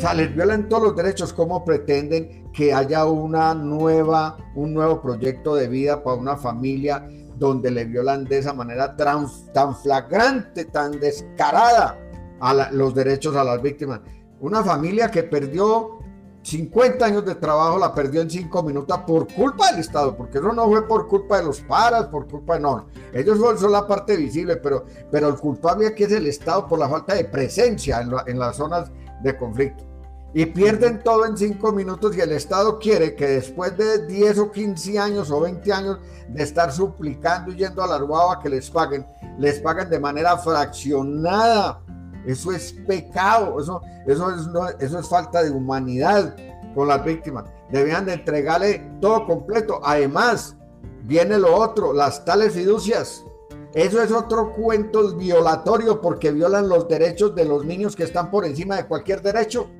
O sea, les violan todos los derechos. ¿Cómo pretenden que haya una nueva, un nuevo proyecto de vida para una familia donde le violan de esa manera tan, tan flagrante, tan descarada a los derechos a las víctimas? Una familia que perdió 50 años de trabajo la perdió en 5 minutos por culpa del Estado, porque eso no fue por culpa de los paras, por culpa de no. Ellos son, la parte visible, pero, pero el culpable aquí es el Estado por la falta de presencia en, en las zonas de conflicto. Y pierden todo en 5 minutos y el Estado quiere que después de 10 o 15 años o 20 años de estar suplicando y yendo a la Arhuava que les paguen, les paguen de manera fraccionada eso es pecado, eso, eso, es, eso es falta de humanidad con las víctimas. Debían de entregarle todo completo. Además, viene lo otro, las tales fiducias. Eso es otro cuento violatorio porque violan los derechos de los niños que están por encima de cualquier derecho.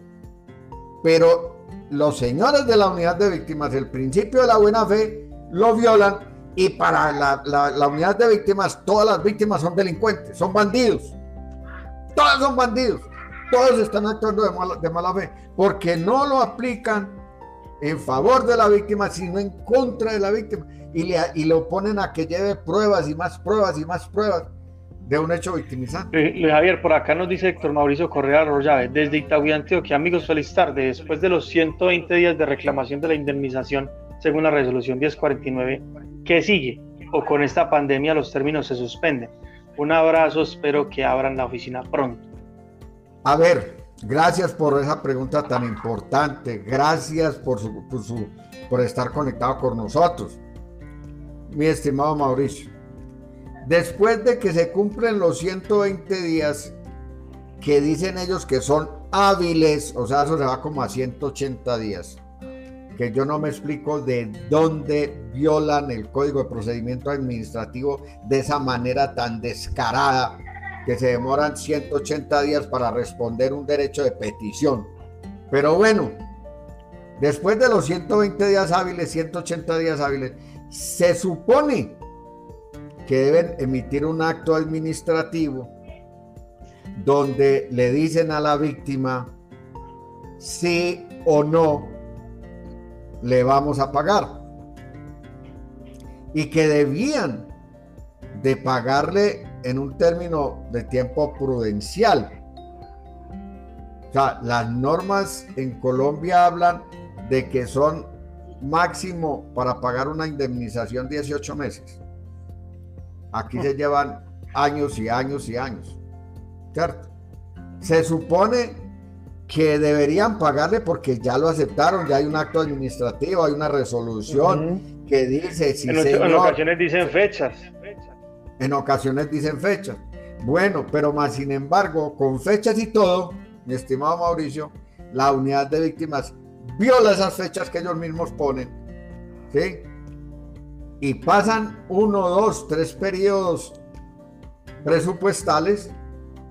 Pero los señores de la unidad de víctimas, el principio de la buena fe, lo violan y para la, la unidad de víctimas, todas las víctimas son delincuentes, son bandidos. Todos son bandidos. Todos están actuando de mala, de mala fe porque no lo aplican en favor de la víctima, sino en contra de la víctima. Y, le, y lo ponen a que lleve pruebas y más pruebas y más pruebas de un hecho victimizante. Luis Javier, por acá nos dice Héctor Mauricio Correa Arroyave, desde Itagüí, Antioquia. Amigos, feliz tarde. Después de los 120 días de reclamación de la indemnización, según la resolución 1049, ¿qué sigue? ¿O con esta pandemia los términos se suspenden? Un abrazo, espero que abran la oficina pronto. A ver, gracias por esa pregunta tan importante. Gracias por, su, por, estar conectado con nosotros. Mi estimado Mauricio, después de que se cumplen los 120 días que dicen ellos que son hábiles, o sea, eso se va como a 180 días que yo no me explico de dónde violan el Código de Procedimiento Administrativo de esa manera tan descarada que se demoran 180 días para responder un derecho de petición. Pero bueno, después de los 120 días hábiles, 180 días hábiles, se supone que deben emitir un acto administrativo donde le dicen a la víctima sí o no le vamos a pagar. Y que debían de pagarle en un término de tiempo prudencial. O sea, las normas en Colombia hablan de que son máximo para pagar una indemnización 18 meses. Aquí se llevan años y años y años. ¿Cierto? Se supone que deberían pagarle porque ya lo aceptaron, ya hay un acto administrativo, hay una resolución que dice si en, ocasiones dicen fechas. En ocasiones dicen fechas. Bueno, pero más sin embargo, con fechas y todo, mi estimado Mauricio, la unidad de víctimas viola esas fechas que ellos mismos ponen. ¿Sí? Y pasan uno, dos, tres periodos presupuestales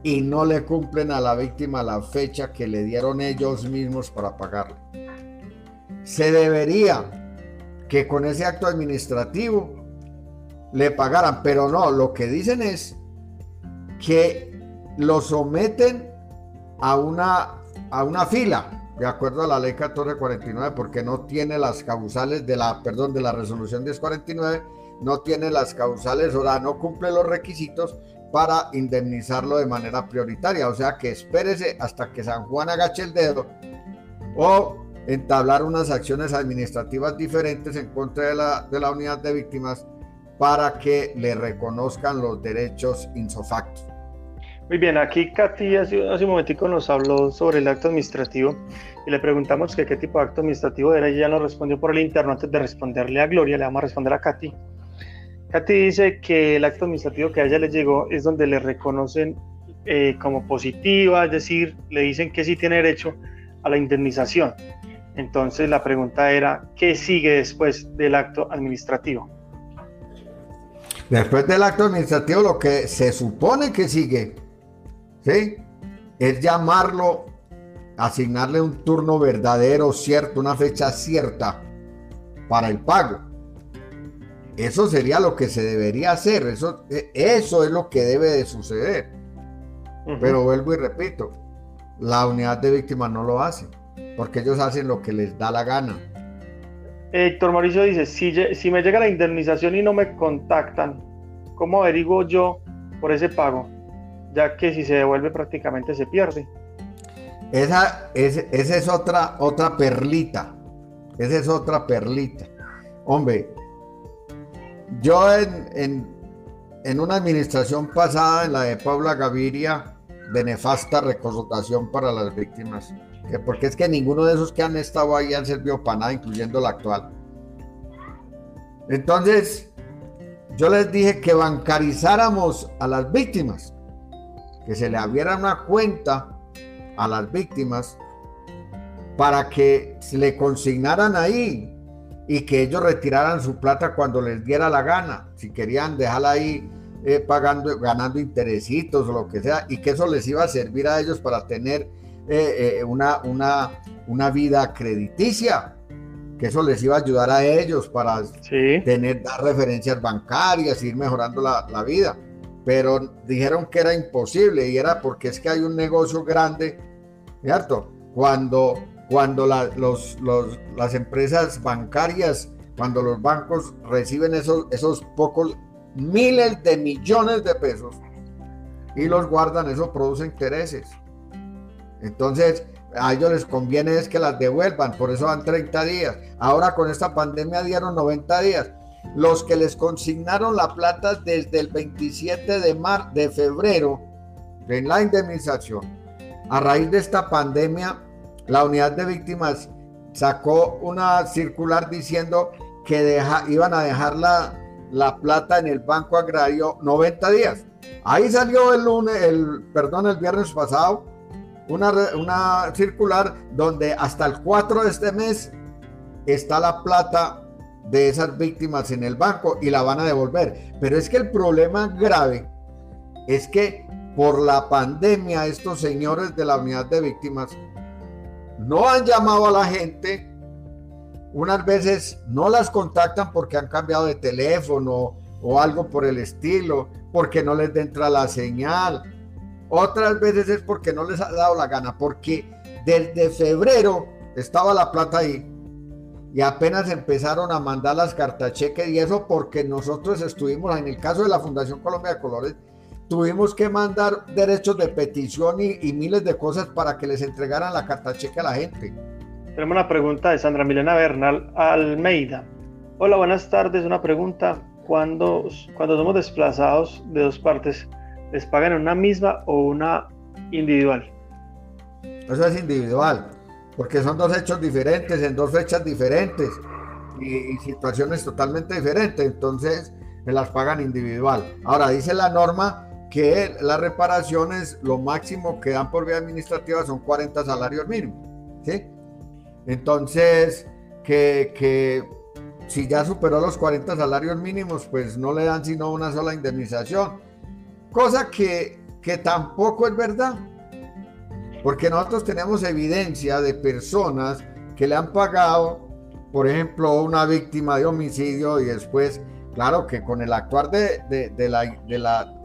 y no le cumplen a la víctima la fecha que le dieron ellos mismos para pagarle. Se debería que con ese acto administrativo le pagaran, pero no, lo que dicen es que lo someten a una, a una fila, de acuerdo a la ley 1449, porque no tiene las causales de la, perdón, de la resolución 1049, no tiene las causales, o sea, no cumple los requisitos para indemnizarlo de manera prioritaria. O sea que espérese hasta que San Juan agache el dedo o entablar unas acciones administrativas diferentes en contra de la, de la unidad de víctimas para que le reconozcan los derechos insofactos. Muy bien, aquí Katy hace, un momentico nos habló sobre el acto administrativo y le preguntamos que qué tipo de acto administrativo era. Ella nos respondió por el interno antes de responderle a Gloria, le vamos a responder a Katy. Katy dice que el acto administrativo que a ella le llegó es donde le reconocen eh, como positiva, es decir, le dicen que sí tiene derecho a la indemnización. Entonces la pregunta era, ¿qué sigue después del acto administrativo? Después del acto administrativo lo que se supone que sigue, ¿sí? Es llamarlo, asignarle un turno verdadero, cierto, una fecha cierta para el pago. Eso sería lo que se debería hacer, eso, e, eso es lo que debe de suceder. Pero vuelvo y repito, la unidad de víctimas no lo hace, porque ellos hacen lo que les da la gana. Héctor Mauricio dice, si, si me llega la indemnización y no me contactan, ¿cómo averiguo yo por ese pago? Ya que si se devuelve prácticamente se pierde. Esa, esa es otra, otra perlita. Esa es otra perlita. Hombre, yo en, en, una administración pasada, en la de Paula Gaviria, de nefasta para las víctimas, porque es que ninguno de esos que han estado ahí han servido para nada, incluyendo la actual. Entonces, yo les dije que bancarizáramos a las víctimas, que se le abriera una cuenta a las víctimas para que se le consignaran ahí y que ellos retiraran su plata cuando les diera la gana, si querían dejarla ahí eh, pagando, ganando interesitos o lo que sea, y que eso les iba a servir a ellos para tener eh, eh, una, una, una vida crediticia, que eso les iba a ayudar a ellos para tener dar referencias bancarias, ir mejorando la, la vida. Pero dijeron que era imposible y era porque es que hay un negocio grande, ¿cierto? Cuando cuando los, las empresas bancarias, cuando los bancos reciben esos, esos pocos miles de millones de pesos y los guardan, eso produce intereses. Entonces, a ellos les conviene es que las devuelvan, por eso dan 30 días. Ahora con esta pandemia dieron 90 días. Los que les consignaron la plata desde el 27 de, febrero en la indemnización, a raíz de esta pandemia, la unidad de víctimas sacó una circular diciendo que iban a dejar la, plata en el Banco Agrario 90 días. Ahí salió el lunes, el, perdón, el viernes pasado, una, una circular donde hasta el 4 de este mes está la plata de esas víctimas en el banco y la van a devolver. Pero es que el problema grave es que por la pandemia estos señores de la unidad de víctimas no han llamado a la gente, unas veces no las contactan porque han cambiado de teléfono o algo por el estilo, porque no les entra la señal. Otras veces es porque no les ha dado la gana, porque desde febrero estaba la plata ahí y apenas empezaron a mandar las cartas cheques y eso porque nosotros estuvimos en el caso de la Fundación Colombia de Colores tuvimos que mandar derechos de petición y, miles de cosas para que les entregaran la carta cheque a la gente. Tenemos una pregunta de Sandra Milena Bernal Almeida. Hola, buenas tardes. Una pregunta. Cuando, cuando somos desplazados de dos partes, ¿les pagan una misma o una individual? Eso es individual, porque son dos hechos diferentes, en dos fechas diferentes y, y situaciones totalmente diferentes. Entonces, me las pagan individual. Ahora, dice la norma que las reparaciones, lo máximo que dan por vía administrativa son 40 salarios mínimos. ¿sí? Entonces, que, que, si ya superó los 40 salarios mínimos, pues no le dan sino una sola indemnización. Cosa que, que tampoco es verdad. Porque nosotros tenemos evidencia de personas que le han pagado, por ejemplo, una víctima de homicidio y después, claro que con el actuar de, de, de la, de la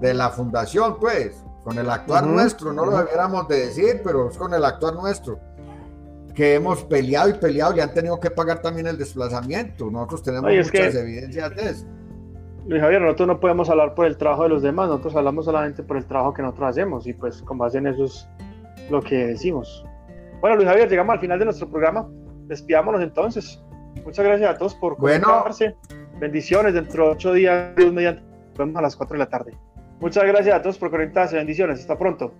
de la fundación, pues, con el actuar nuestro, no lo debiéramos de decir, pero es con el actuar nuestro, que hemos peleado y peleado y han tenido que pagar también el desplazamiento. Nosotros tenemos muchas evidencias de eso. Luis Javier, nosotros no podemos hablar por el trabajo de los demás, nosotros hablamos solamente por el trabajo que nosotros hacemos y pues con base en eso es lo que decimos. Bueno, Luis Javier, llegamos al final de nuestro programa. Despidámonos entonces. Muchas gracias a todos por conectarse. Bendiciones dentro de ocho días, mediante. Nos vemos a las cuatro de la tarde. Muchas gracias a todos por conectarse. Bendiciones. Hasta pronto.